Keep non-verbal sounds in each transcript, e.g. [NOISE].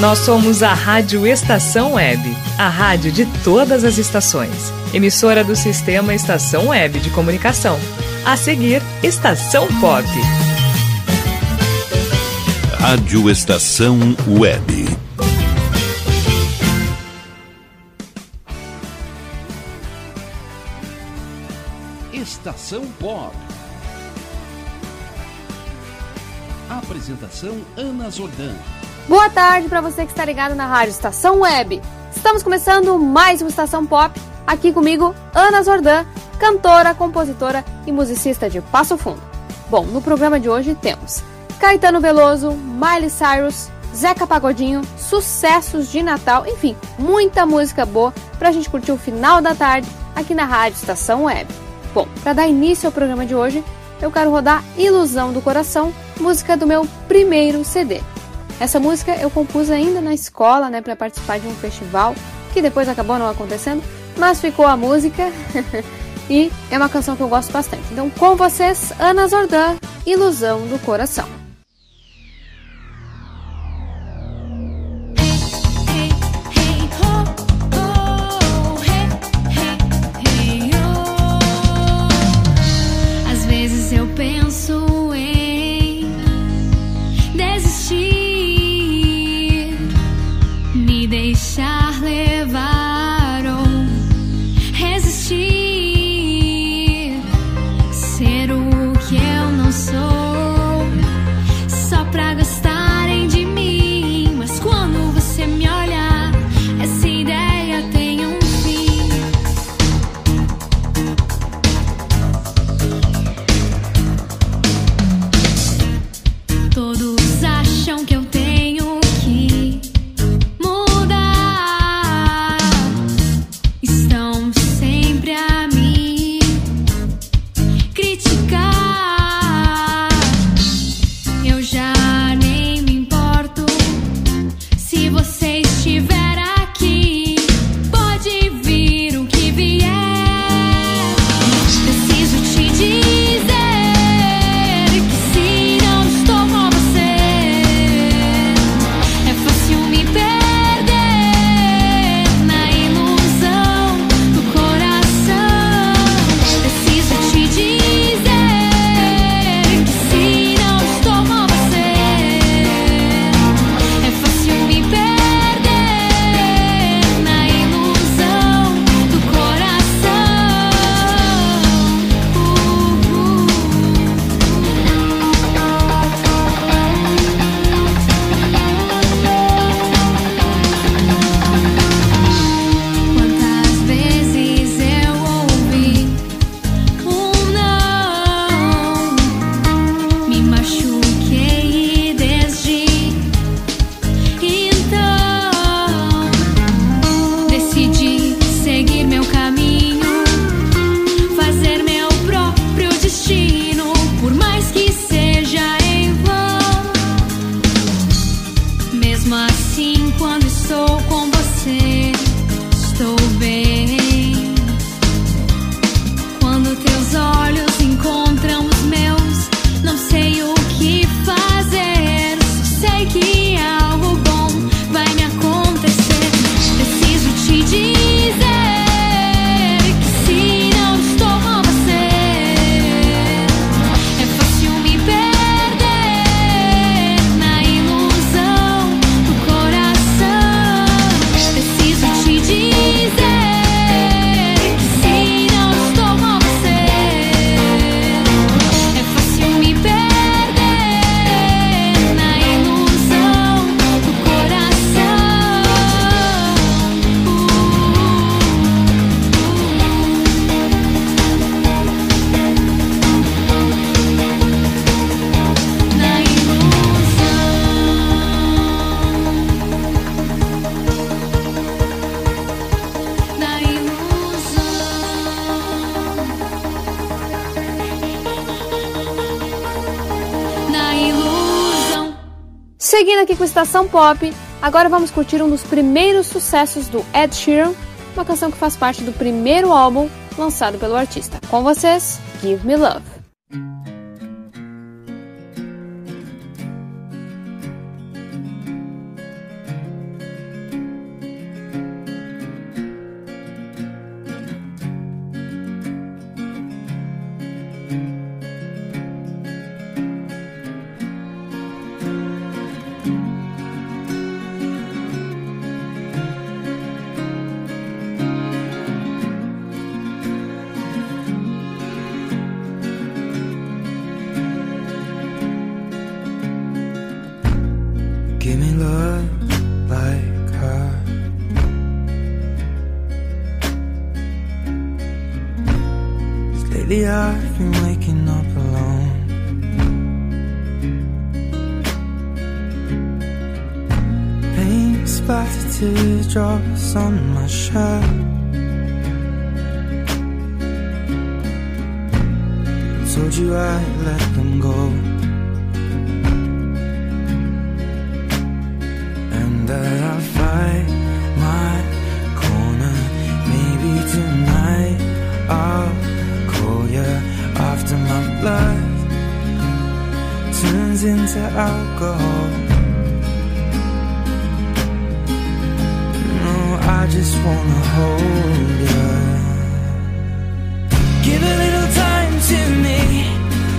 Nós somos a Rádio Estação Web, a rádio de todas as estações. Emissora do Sistema Estação Web de Comunicação. A seguir, Estação Pop. Rádio Estação Web. Estação Pop. Apresentação Ana Zordan. Boa tarde para você que está ligado na Rádio Estação Web. Estamos começando mais uma Estação Pop. Aqui comigo, Ana Zordan, cantora, compositora e musicista de Passo Fundo. Bom, no programa de hoje temos Caetano Veloso, Miley Cyrus, Zeca Pagodinho, sucessos de Natal, enfim, muita música boa para a gente curtir o final da tarde aqui na Rádio Estação Web. Bom, para dar início ao programa de hoje, eu quero rodar Ilusão do Coração, música do meu primeiro CD. Essa música eu compus ainda na escola, né, para participar de um festival que depois acabou não acontecendo, mas ficou a música [LAUGHS] e é uma canção que eu gosto bastante. Então, com vocês, Ana Zordan, Ilusão do Coração. Estação Pop, agora vamos curtir um dos primeiros sucessos do Ed Sheeran, uma canção que faz parte do primeiro álbum lançado pelo artista. Com vocês, Give Me Love. Teardrops on my shirt. Told you I'd let them go. And that I'll fight my corner. Maybe tonight I'll call you after my blood turns into alcohol. I just wanna hold you. Give a little time to me.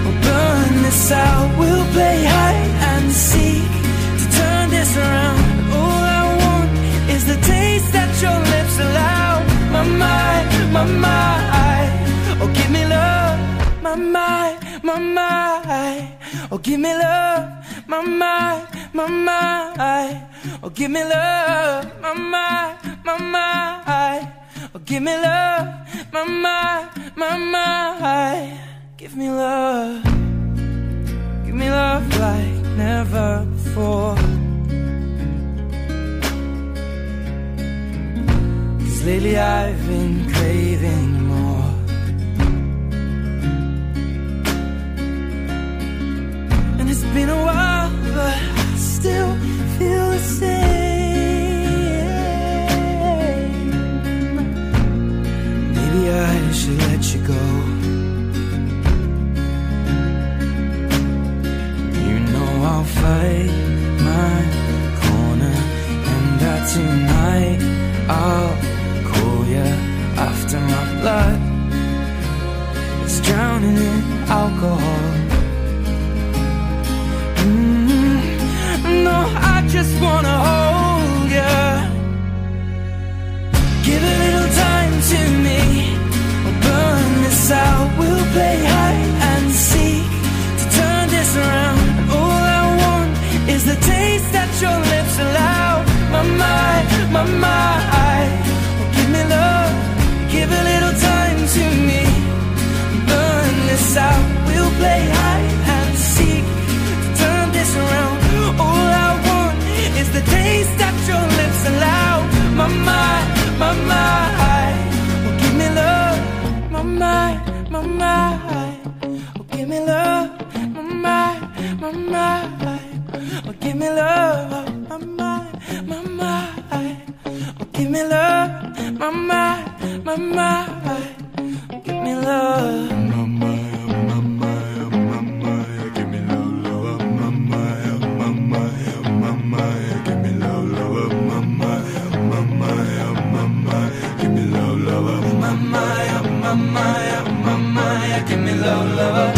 We'll burn this out. We'll play hide and seek to turn this around. All I want is the taste that your lips allow. My mind, my mind. Oh, give me love. My mind, my mind. Oh, give me love. My mind, my mind. Oh, give me love. My mind, my mind. Oh, give me love. My mind, my mind. Give me love. Give me love like never before. Cause lately I've been craving more. And it's been a while, but I still feel the same. I should let you go. You know I'll fight my corner, and that tonight I'll call you after my blood is drowning in alcohol. Mm, no, I just wanna play hide and seek to turn this around. All I want is the taste that your lips allow. My mind, my mind. Give me love. Give a little time to me. Burn this out. We'll play hide and seek to turn this around. All I want is the taste that your lips allow. My mind, my mind. Give me love. My mind, my. Oh, give me love. My mind, my mind. Oh, give me love. My mind, my mind. Oh, give me love. My mind, my mind. Oh, give me love. love, lover.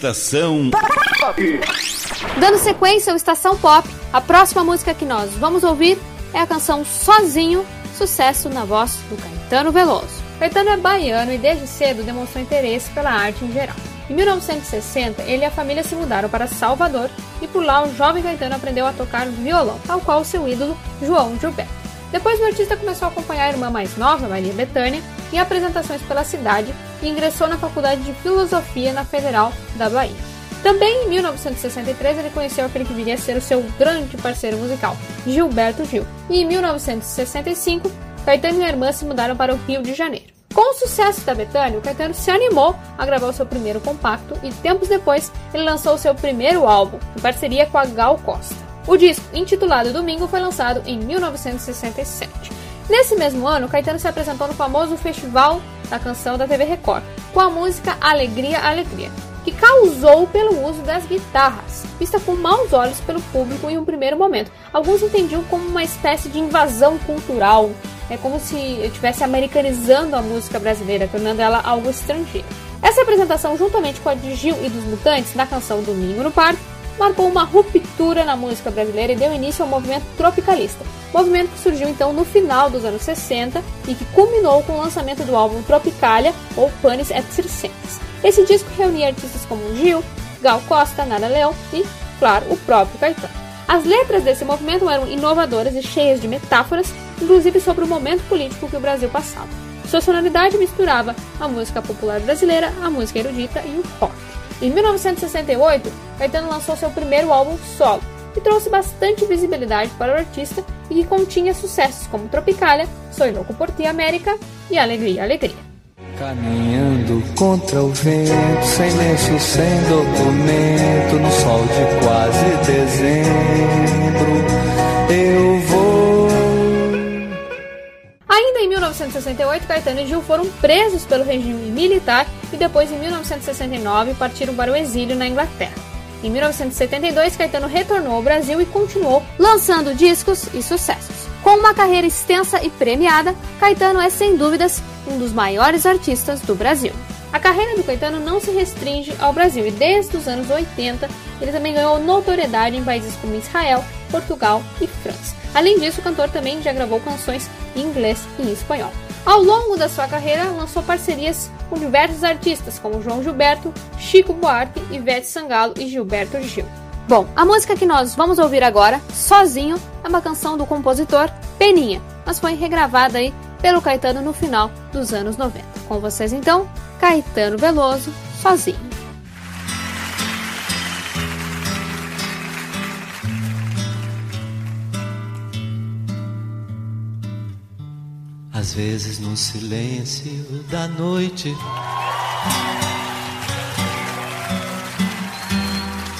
Estação Dando sequência ao Estação Pop, a próxima música que nós vamos ouvir é a canção Sozinho, sucesso na voz do Caetano Veloso. Caetano é baiano e desde cedo demonstrou interesse pela arte em geral. Em 1960, ele e a família se mudaram para Salvador e por lá o jovem Caetano aprendeu a tocar violão, tal qual seu ídolo João Gilberto. Depois o artista começou a acompanhar a irmã mais nova, Maria Bethânia, em apresentações pela cidade e ingressou na Faculdade de Filosofia na Federal da Bahia. Também em 1963 ele conheceu aquele que viria a ser o seu grande parceiro musical, Gilberto Gil. E em 1965, Caetano e a irmã se mudaram para o Rio de Janeiro. Com o sucesso da Betânia, o Caetano se animou a gravar o seu primeiro compacto e tempos depois ele lançou o seu primeiro álbum, em parceria com a Gal Costa. O disco, intitulado Domingo, foi lançado em 1967. Nesse mesmo ano, Caetano se apresentou no famoso Festival da Canção da TV Record, com a música Alegria, Alegria, que causou pelo uso das guitarras, vista com maus olhos pelo público em um primeiro momento. Alguns entendiam como uma espécie de invasão cultural, é como se estivesse americanizando a música brasileira, tornando ela algo estrangeiro. Essa apresentação, juntamente com a de Gil e dos Mutantes na canção Domingo no Parque, marcou uma ruptura na música brasileira e deu início ao movimento tropicalista, movimento que surgiu então no final dos anos 60 e que culminou com o lançamento do álbum Tropicalia ou Panis et. Esse disco reunia artistas como Gil, Gal Costa, Nara Leão e, claro, o próprio Caetano. As letras desse movimento eram inovadoras e cheias de metáforas, inclusive sobre o momento político que o Brasil passava. Sua sonoridade misturava a música popular brasileira, a música erudita e o pop. Em 1968, Caetano lançou seu primeiro álbum solo, que trouxe bastante visibilidade para o artista e que continha sucessos como Tropicália, Soy Louco por Ti América e Alegria, Alegria. Caminhando contra o vento, sem lenço, sem documento, no sol de quase dezembro, eu. Ainda em 1968, Caetano e Gil foram presos pelo regime militar e depois, em 1969, partiram para o exílio na Inglaterra. Em 1972, Caetano retornou ao Brasil e continuou lançando discos e sucessos. Com uma carreira extensa e premiada, Caetano é sem dúvidas um dos maiores artistas do Brasil. A carreira do Caetano não se restringe ao Brasil e desde os anos 80 ele também ganhou notoriedade em países como Israel, Portugal e França. Além disso, o cantor também já gravou canções em inglês e em espanhol. Ao longo da sua carreira, lançou parcerias com diversos artistas como João Gilberto, Chico Buarque, Ivete Sangalo e Gilberto Gil. Bom, a música que nós vamos ouvir agora, Sozinho, é uma canção do compositor Peninha, mas foi regravada aí pelo Caetano no final dos anos 90. Com vocês então, Caetano Veloso, Sozinho. Às vezes no silêncio da noite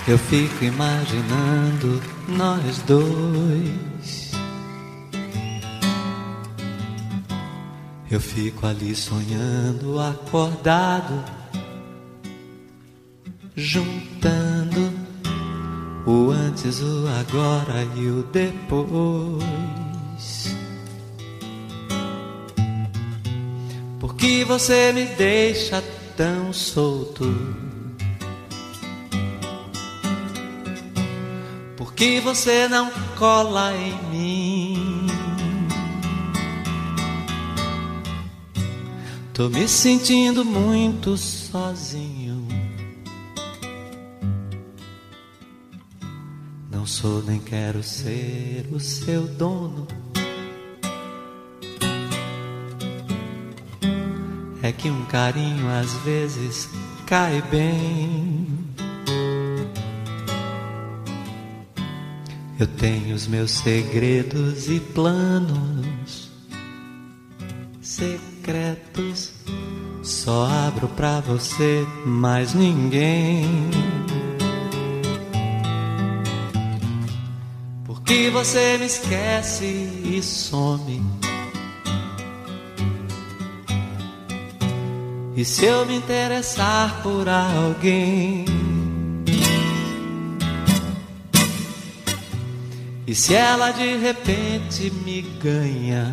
Eu fico imaginando nós dois. Eu fico ali sonhando, acordado, juntando o antes, o agora e o depois. Porque você me deixa tão solto. que você não cola em mim. Tô me sentindo muito sozinho. Não sou nem quero ser o seu dono. É que um carinho às vezes cai bem. Eu tenho os meus segredos e planos secretos. Só abro pra você, mais ninguém. Porque você me esquece e some. E se eu me interessar por alguém? E se ela de repente me ganha?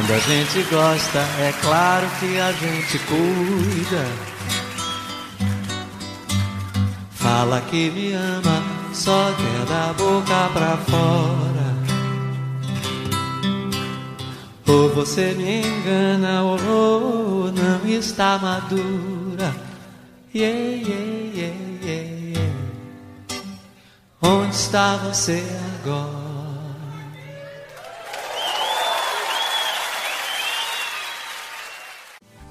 Quando a gente gosta, é claro que a gente cuida. Fala que me ama, só quer da boca pra fora. Ou você me engana, ou não está madura. Yeah, yeah, yeah, yeah. Onde está você agora?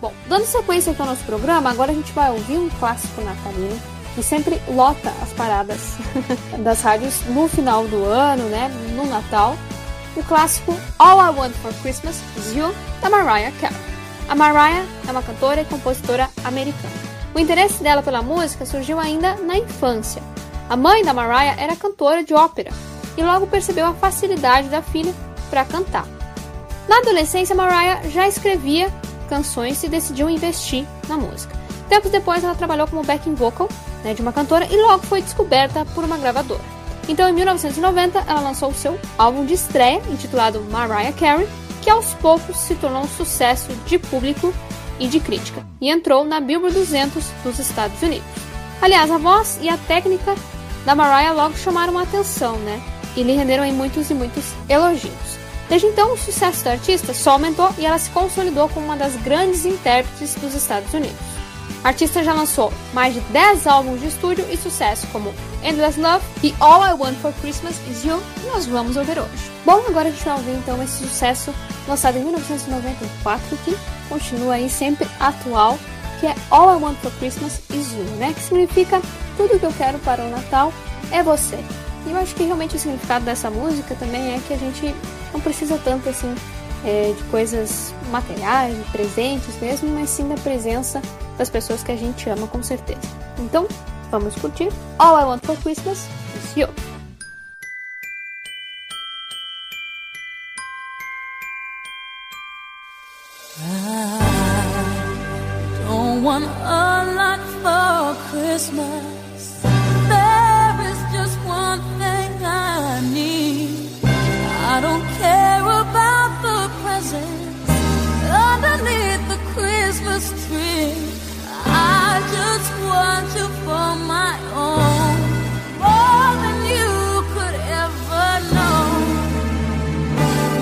Bom, dando sequência aqui ao nosso programa, agora a gente vai ouvir um clássico natalino que sempre lota as paradas [LAUGHS] das rádios no final do ano, né, no Natal. O clássico All I Want for Christmas Is You, da Mariah Carey. A Mariah é uma cantora e compositora americana. O interesse dela pela música surgiu ainda na infância. A mãe da Mariah era cantora de ópera e logo percebeu a facilidade da filha para cantar. Na adolescência, Mariah já escrevia canções e decidiu investir na música. Tempos depois, ela trabalhou como backing vocal né, de uma cantora e logo foi descoberta por uma gravadora. Então, em 1990, ela lançou o seu álbum de estreia, intitulado Mariah Carey, que aos poucos se tornou um sucesso de público e de crítica, e entrou na Billboard 200 dos Estados Unidos. Aliás, a voz e a técnica da Mariah logo chamaram a atenção, né? E lhe renderam muitos e muitos elogios. Desde então, o sucesso da artista só aumentou e ela se consolidou como uma das grandes intérpretes dos Estados Unidos. A artista já lançou mais de 10 álbuns de estúdio e sucesso como Endless Love e All I Want for Christmas Is You, que nós vamos ouvir hoje. Bom, agora a gente vai ouvir então esse sucesso lançado em 1994 que continua aí sempre atual, que é All I Want for Christmas Is You, né? Que significa tudo que eu quero para o Natal é você. E eu acho que realmente o significado dessa música também é que a gente não precisa tanto assim é, de coisas materiais, de presentes mesmo, mas sim da presença das pessoas que a gente ama com certeza. Então, vamos curtir All I Want for Christmas is You. Don't want a lot for Christmas.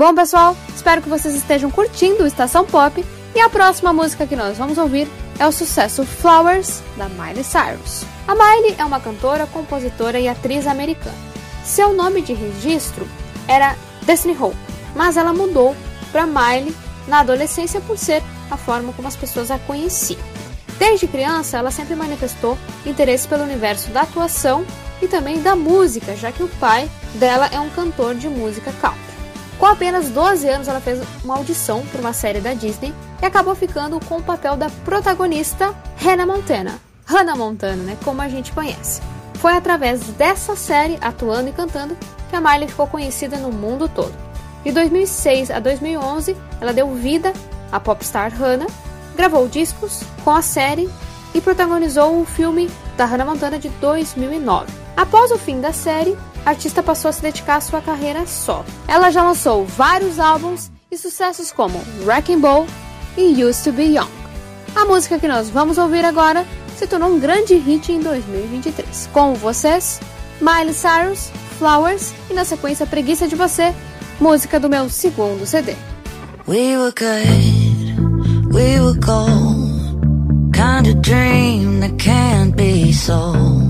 Bom, pessoal, espero que vocês estejam curtindo o Estação Pop e a próxima música que nós vamos ouvir é o sucesso Flowers, da Miley Cyrus. A Miley é uma cantora, compositora e atriz americana. Seu nome de registro era Destiny Hope, mas ela mudou para Miley na adolescência por ser a forma como as pessoas a conheciam. Desde criança, ela sempre manifestou interesse pelo universo da atuação e também da música, já que o pai dela é um cantor de música country. Com apenas 12 anos, ela fez uma audição para uma série da Disney e acabou ficando com o papel da protagonista Hannah Montana. Hannah Montana, né, como a gente conhece. Foi através dessa série, atuando e cantando, que a Miley ficou conhecida no mundo todo. De 2006 a 2011, ela deu vida à popstar Hannah, gravou discos com a série e protagonizou o filme da Hannah Montana de 2009. Após o fim da série, a artista passou a se dedicar à sua carreira só. Ela já lançou vários álbuns e sucessos como Wrecking Ball e Used to Be Young. A música que nós vamos ouvir agora se tornou um grande hit em 2023. Com vocês, Miley Cyrus, Flowers e na sequência Preguiça de Você, música do meu segundo CD. We were good, we were cold, kind of dream that can't be sold.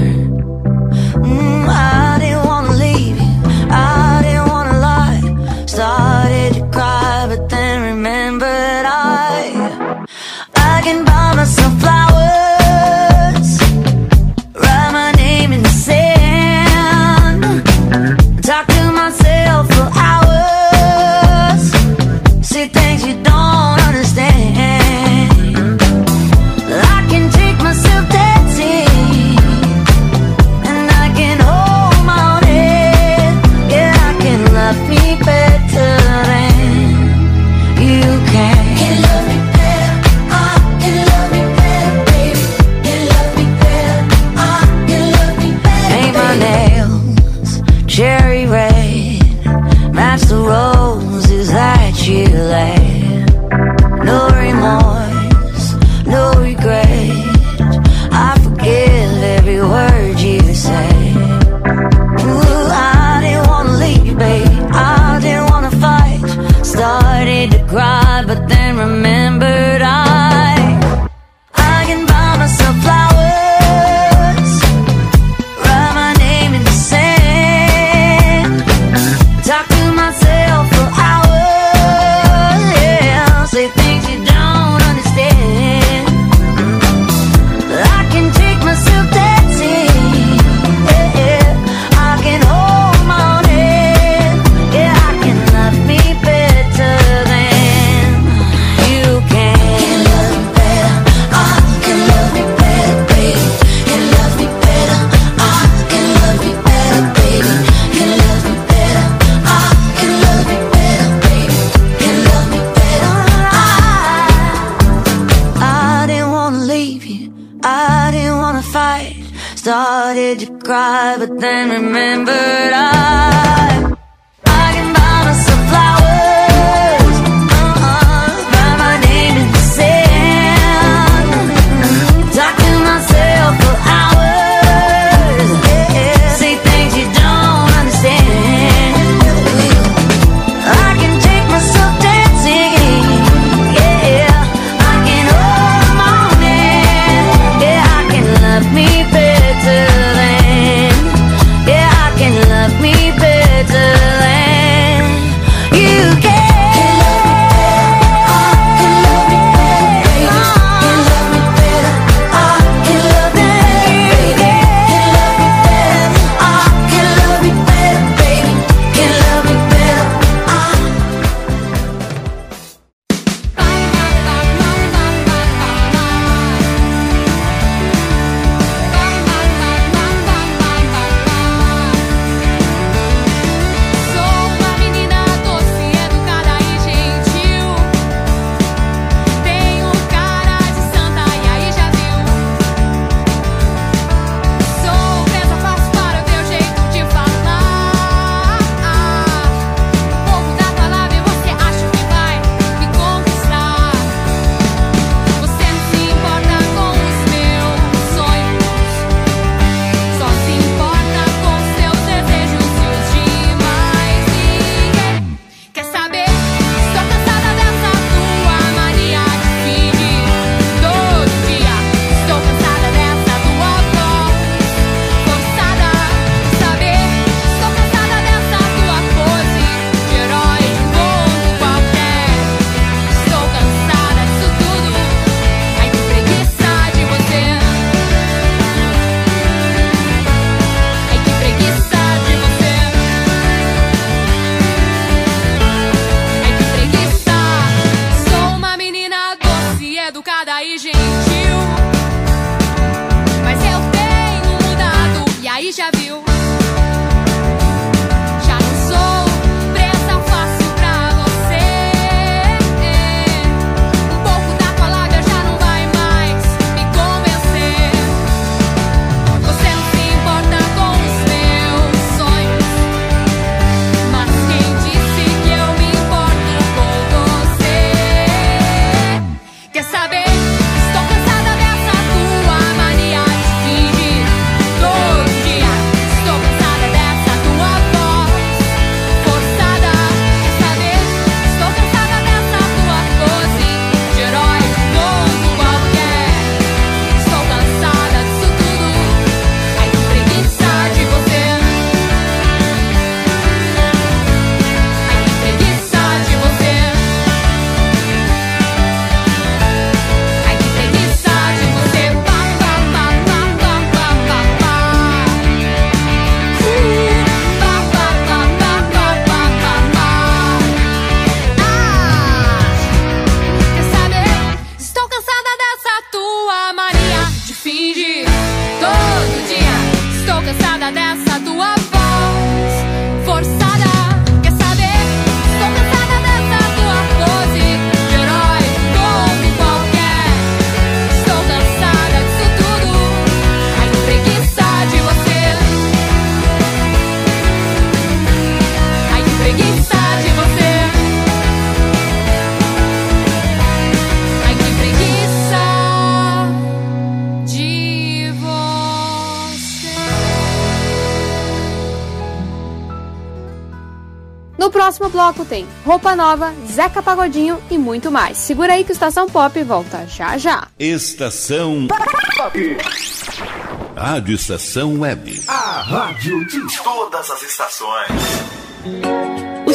but then remember. Bloco tem roupa nova, Zeca Pagodinho e muito mais. Segura aí que o Estação Pop volta já já. Estação Pop. Rádio Estação Web. A rádio de todas as estações.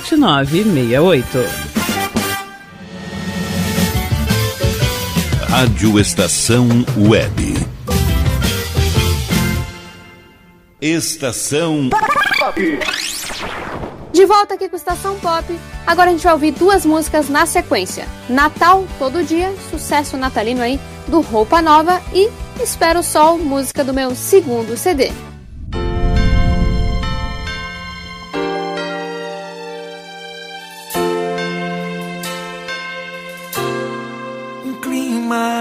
7968. Rádio Estação Web. Estação Pop. De volta aqui com Estação Pop. Agora a gente vai ouvir duas músicas na sequência: Natal Todo Dia, sucesso natalino aí do Roupa Nova e Espero o Sol, música do meu segundo CD.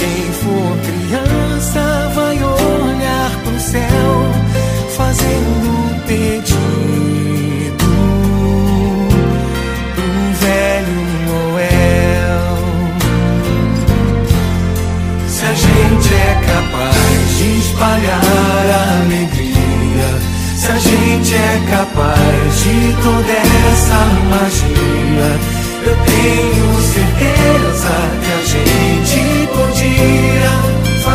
Quem for criança vai olhar pro céu, fazendo um pedido pro velho Noel. Se a gente é capaz de espalhar alegria, se a gente é capaz de toda essa magia, eu tenho certeza que a gente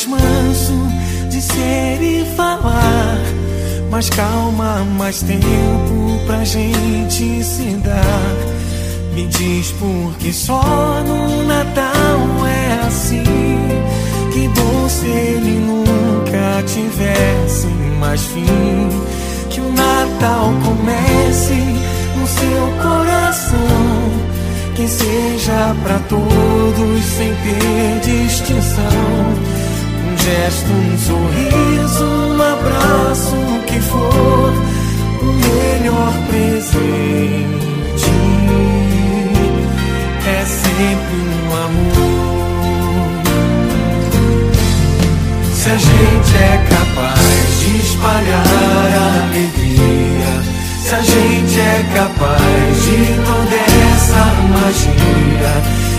Mais manso de ser e falar. Mais calma, mais tempo pra gente se dar. Me diz por que só no Natal é assim. Que bom se ele nunca tivesse mais fim. Que o Natal comece no seu coração. Que seja pra todos sem ter distinção gesto, um sorriso, um abraço, o que for, o melhor presente é sempre um amor. Se a gente é capaz de espalhar a alegria, se a gente é capaz de toda essa magia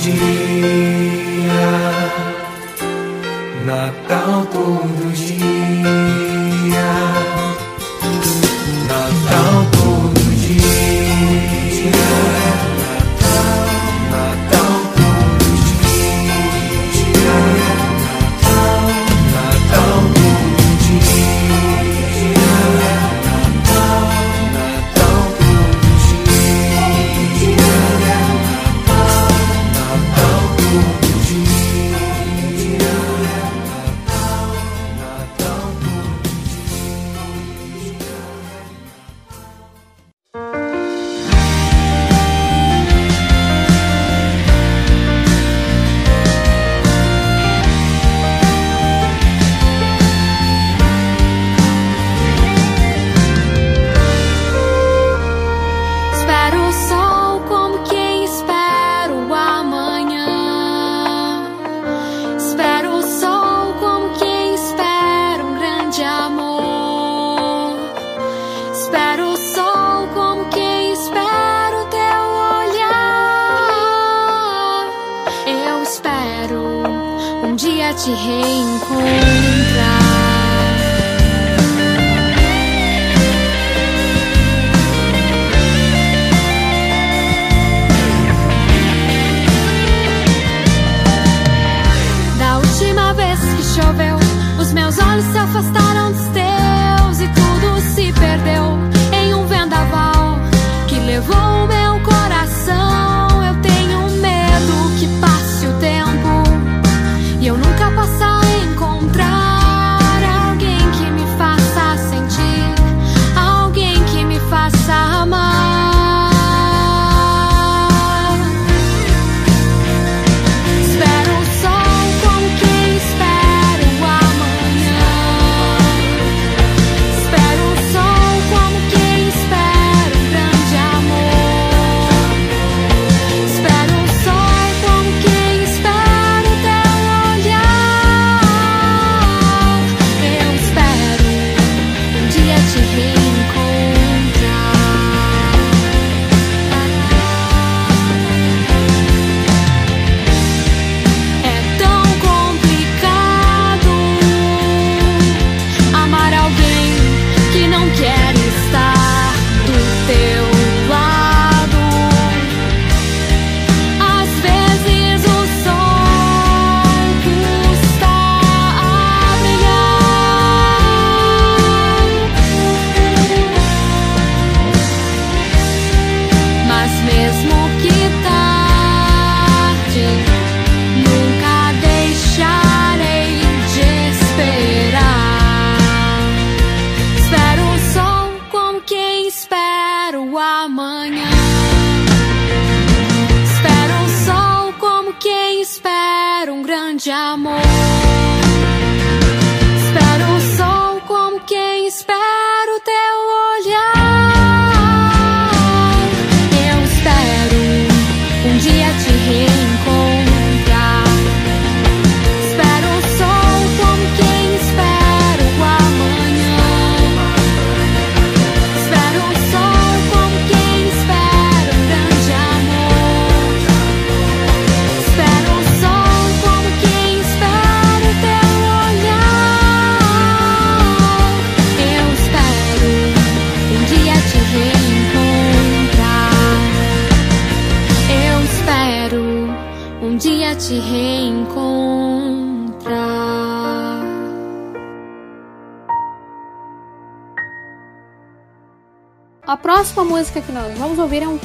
Dia, Natal todo dia,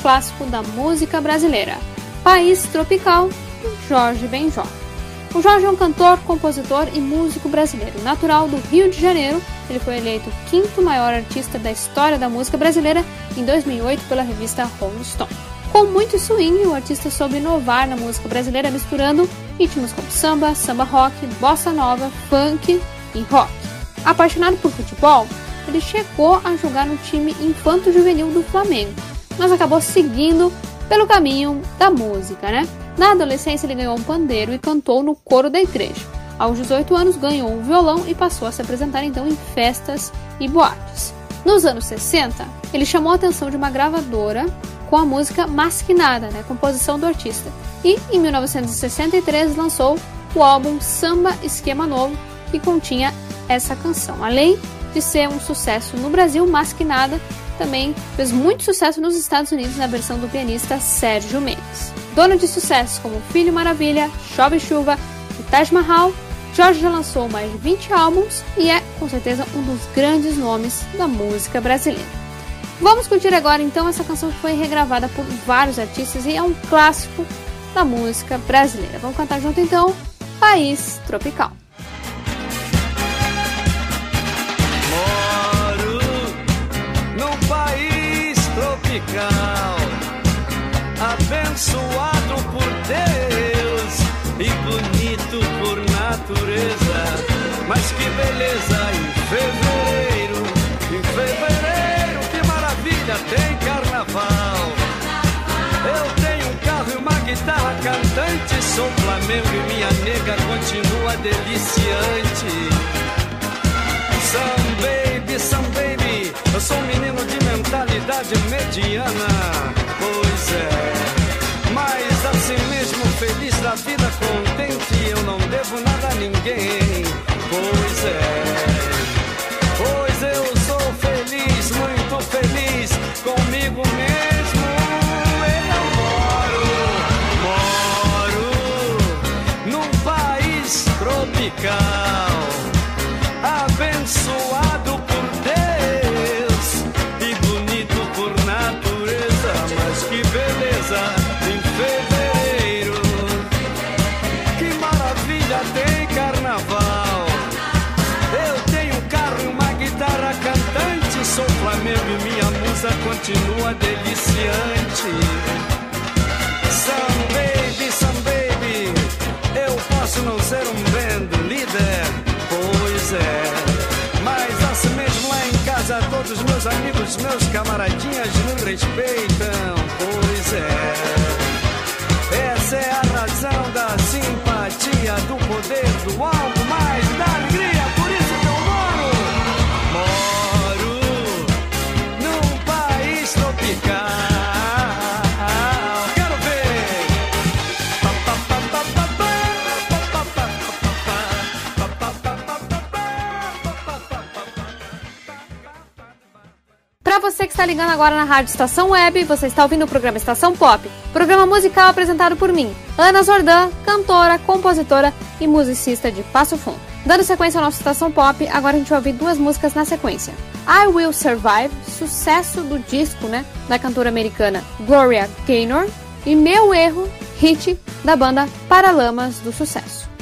clássico da música brasileira, País Tropical, Jorge Benjó. O Jorge é um cantor, compositor e músico brasileiro. Natural do Rio de Janeiro, ele foi eleito o quinto maior artista da história da música brasileira em 2008 pela revista Rolling Stone. Com muito swing, o artista soube inovar na música brasileira misturando ritmos como samba, samba rock, bossa nova, funk e rock. Apaixonado por futebol, ele chegou a jogar no time infanto-juvenil do Flamengo, mas acabou seguindo pelo caminho da música, né? Na adolescência, ele ganhou um pandeiro e cantou no coro da igreja. Aos 18 anos, ganhou um violão e passou a se apresentar então em festas e boates. Nos anos 60, ele chamou a atenção de uma gravadora com a música Masquinada, né, composição do artista. E em 1963 lançou o álbum Samba Esquema Novo, que continha essa canção. Além de ser um sucesso no Brasil, Masquinada também fez muito sucesso nos Estados Unidos na versão do pianista Sérgio Mendes. Dono de sucessos como Filho Maravilha, Chove Chuva e Taj Mahal, Jorge já lançou mais de 20 álbuns e é, com certeza, um dos grandes nomes da música brasileira. Vamos curtir agora então essa canção que foi regravada por vários artistas e é um clássico da música brasileira. Vamos cantar junto então País Tropical. Num país tropical, abençoado por Deus e bonito por natureza. Mas que beleza em fevereiro, em fevereiro, que maravilha tem carnaval. Eu tenho um carro e uma guitarra cantante, sou Flamengo e minha nega continua deliciante. Some baby, some baby, eu sou um menino de mentalidade mediana, pois é. Mas assim mesmo, feliz da vida, contente, eu não devo nada a ninguém, pois é. Pois eu sou feliz, muito feliz comigo mesmo. Eu moro, moro num país tropical continua deliciante. Some baby, some baby, eu posso não ser um band líder. Pois é, mas assim mesmo lá em casa todos meus amigos, meus camaradinhas me respeitam. Pois é, essa é a razão da simpatia, do poder, do algo mais, está ligando agora na Rádio Estação Web, você está ouvindo o programa Estação Pop, programa musical apresentado por mim, Ana Zordan, cantora, compositora e musicista de Passo Fundo. Dando sequência ao nosso Estação Pop, agora a gente vai ouvir duas músicas na sequência. I Will Survive, sucesso do disco, né, da cantora americana Gloria Gaynor, e Meu Erro, hit da banda Paralamas do Sucesso.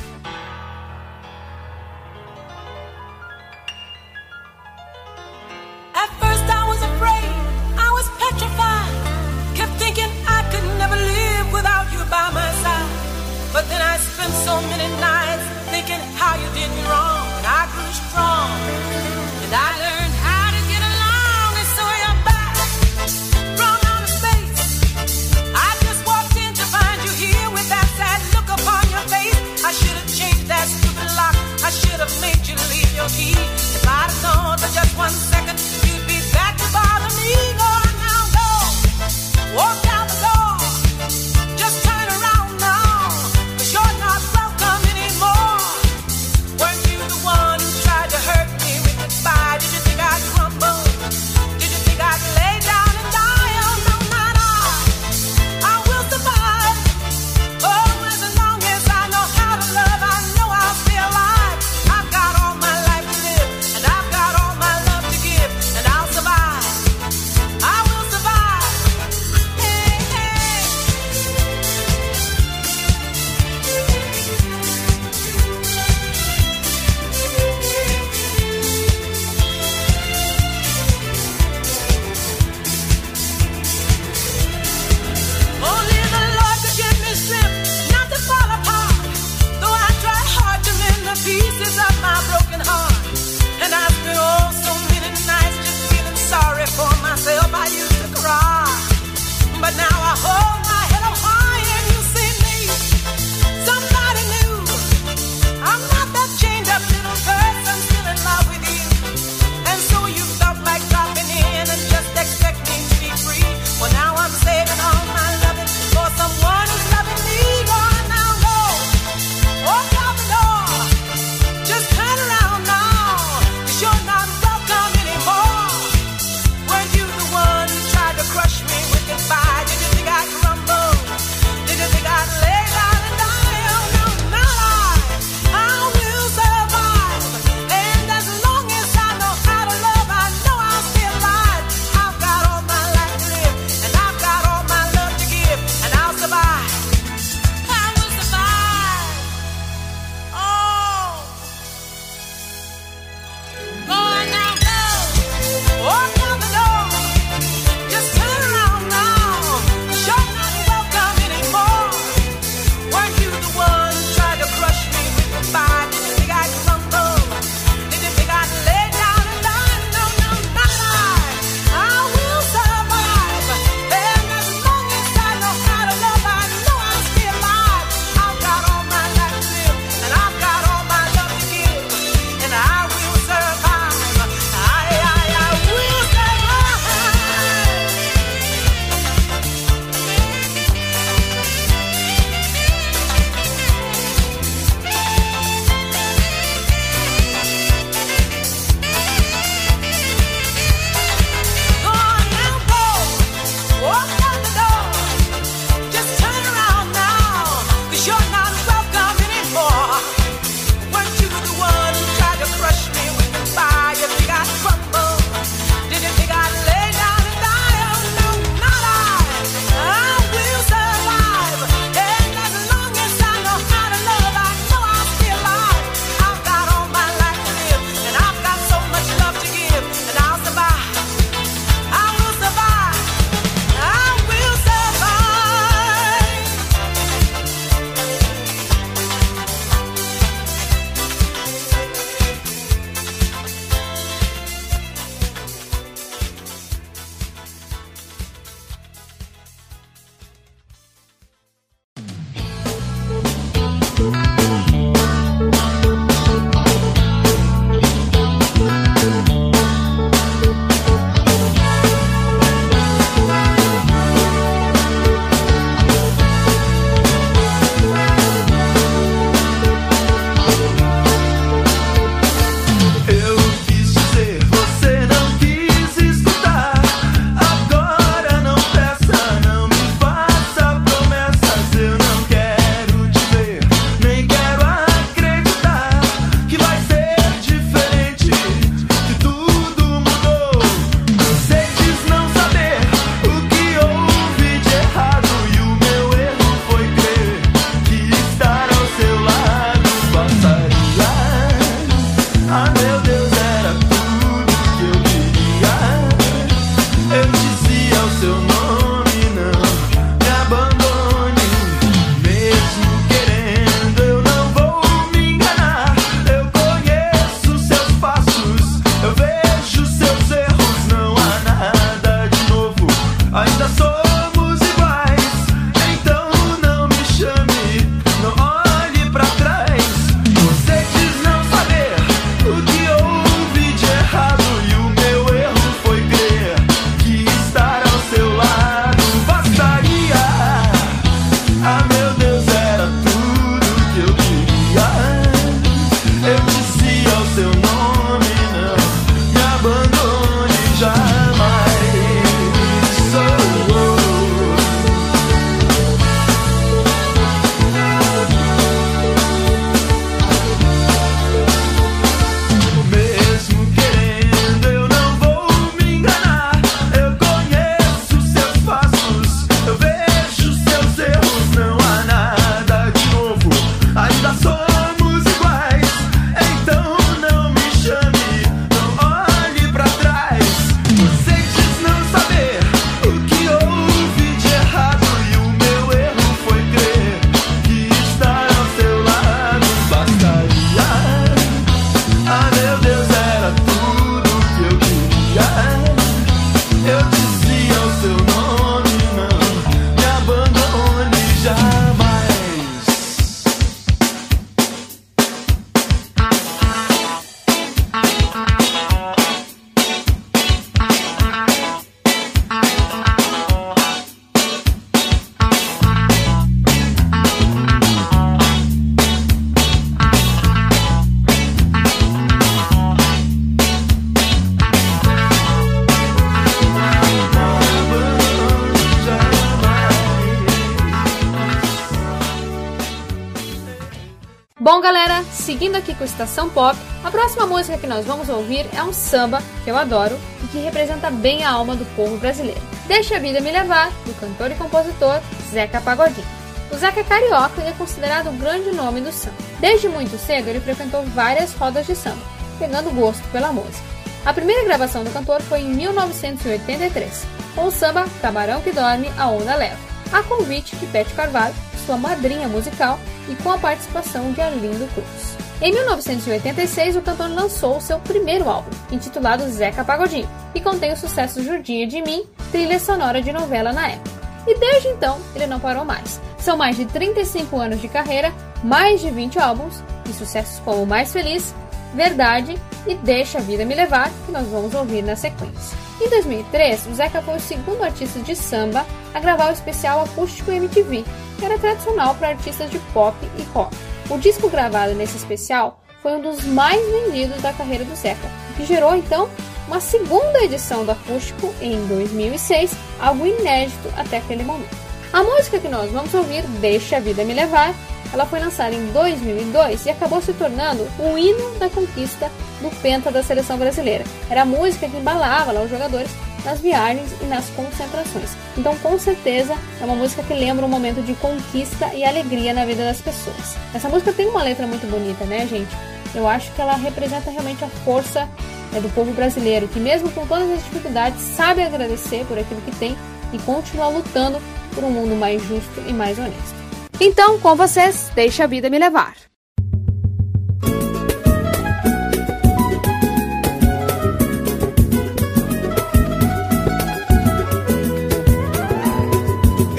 Seguindo aqui com Estação Pop, a próxima música que nós vamos ouvir é um samba que eu adoro e que representa bem a alma do povo brasileiro. Deixa a Vida Me Levar, do cantor e compositor Zeca Pagodinho. O Zeca é carioca e é considerado o grande nome do samba. Desde muito cedo, ele frequentou várias rodas de samba, pegando gosto pela música. A primeira gravação do cantor foi em 1983, com o samba Camarão que Dorme, a Onda Leva, a convite de Bete Carvalho, sua madrinha musical, e com a participação de Arlindo Cruz. Em 1986, o cantor lançou seu primeiro álbum, intitulado Zeca Pagodinho, e contém o sucesso Jurdinha de Mim, trilha sonora de novela na época. E desde então, ele não parou mais. São mais de 35 anos de carreira, mais de 20 álbuns e sucessos como Mais Feliz, Verdade e Deixa a Vida Me Levar, que nós vamos ouvir na sequência. Em 2003, o Zeca foi o segundo artista de samba a gravar o especial acústico MTV, que era tradicional para artistas de pop e rock. O disco gravado nesse especial foi um dos mais vendidos da carreira do Zeca, o que gerou então uma segunda edição do acústico em 2006, algo inédito até aquele momento. A música que nós vamos ouvir, Deixa a Vida Me Levar, ela foi lançada em 2002 e acabou se tornando o hino da conquista do Penta da seleção brasileira. Era a música que embalava lá os jogadores nas viagens e nas concentrações. Então, com certeza, é uma música que lembra um momento de conquista e alegria na vida das pessoas. Essa música tem uma letra muito bonita, né, gente? Eu acho que ela representa realmente a força né, do povo brasileiro, que mesmo com todas as dificuldades, sabe agradecer por aquilo que tem e continua lutando por um mundo mais justo e mais honesto. Então, com vocês, deixa a vida me levar.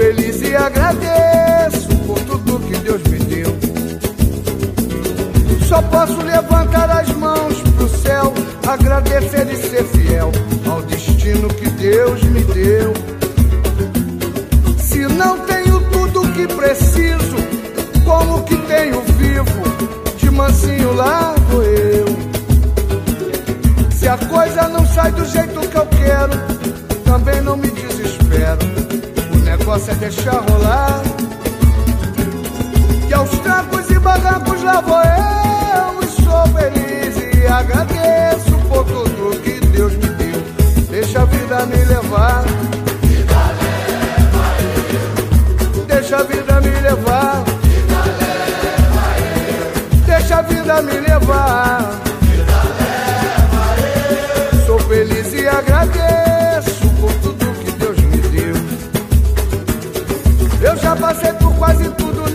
feliz e agradeço por tudo que Deus me deu. Só posso levantar as mãos pro céu, agradecer e ser fiel ao destino que Deus me deu. Se não tenho tudo que preciso, como que tenho vivo, de mansinho lá vou eu. Se a coisa não sai do jeito que eu quero, também não me desespero negócio é deixar rolar. E aos trancos e barrancos lá vou eu, e sou feliz e agradeço por tudo que Deus me deu. Deixa a vida me levar. Leva eu. Deixa a vida me levar. Leva eu. Deixa a vida me levar.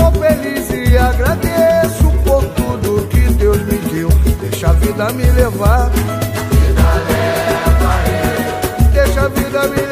Sou feliz e agradeço por tudo que Deus me deu. Deixa a vida me levar. Deixa a vida me levar.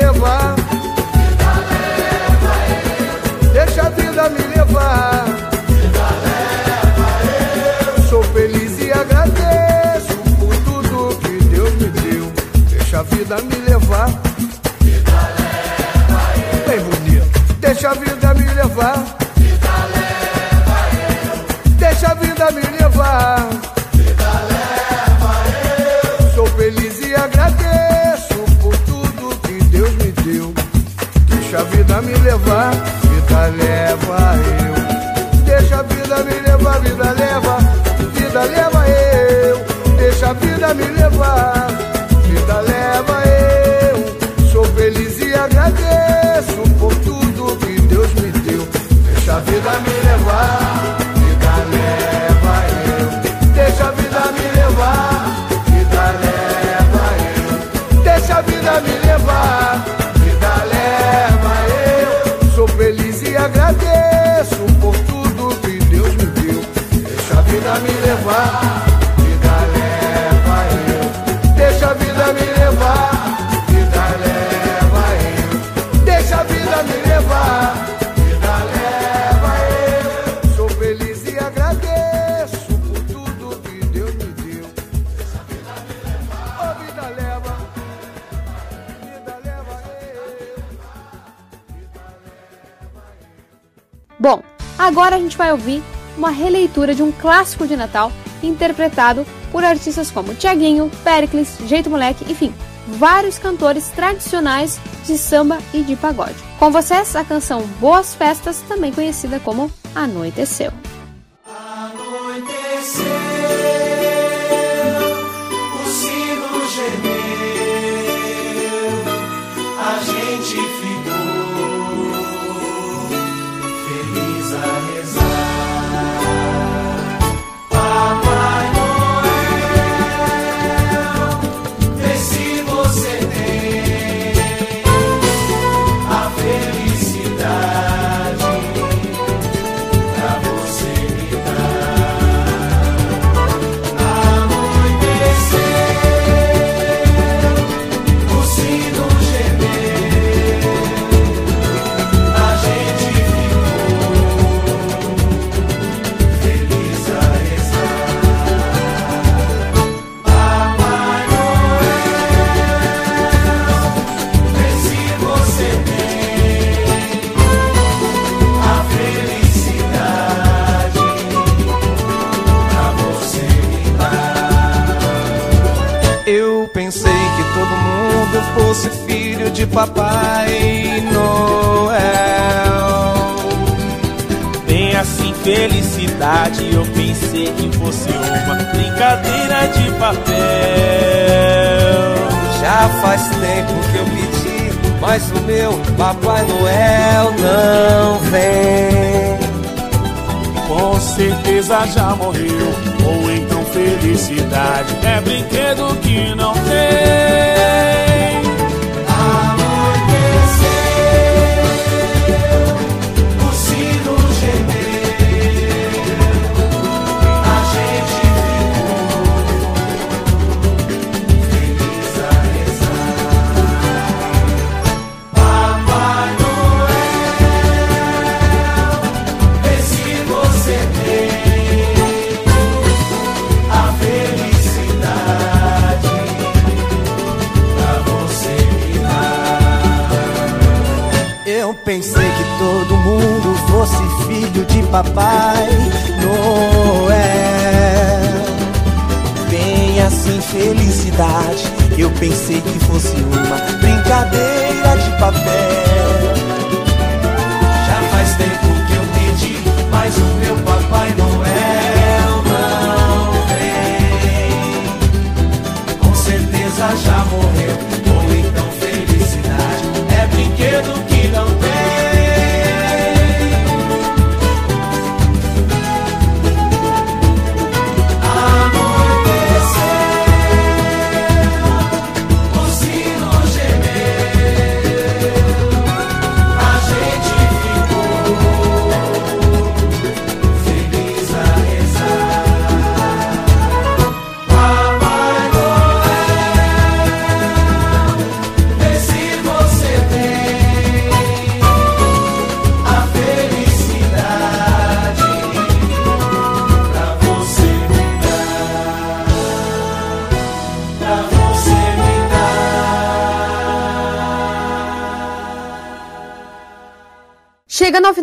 Vai ouvir uma releitura de um clássico de Natal interpretado por artistas como Tiaguinho, Pericles, Jeito Moleque, enfim, vários cantores tradicionais de samba e de pagode. Com vocês, a canção Boas Festas, também conhecida como Anoiteceu. Papel. Já faz tempo que eu pedi, mas o meu Papai Noel não vem. Com certeza já morreu. Ou então felicidade é brinquedo que não tem. Pensei que todo mundo fosse filho de Papai Noel. Bem assim, felicidade. Eu pensei que fosse uma brincadeira de papel.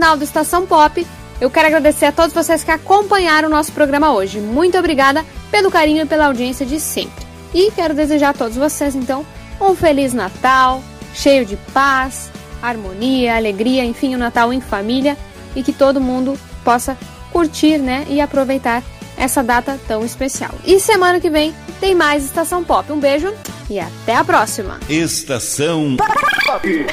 Final do Estação Pop, eu quero agradecer a todos vocês que acompanharam o nosso programa hoje. Muito obrigada pelo carinho e pela audiência de sempre. E quero desejar a todos vocês, então, um Feliz Natal, cheio de paz, harmonia, alegria, enfim, um Natal em família e que todo mundo possa curtir, né, e aproveitar essa data tão especial. E semana que vem tem mais Estação Pop. Um beijo e até a próxima! Estação Pop.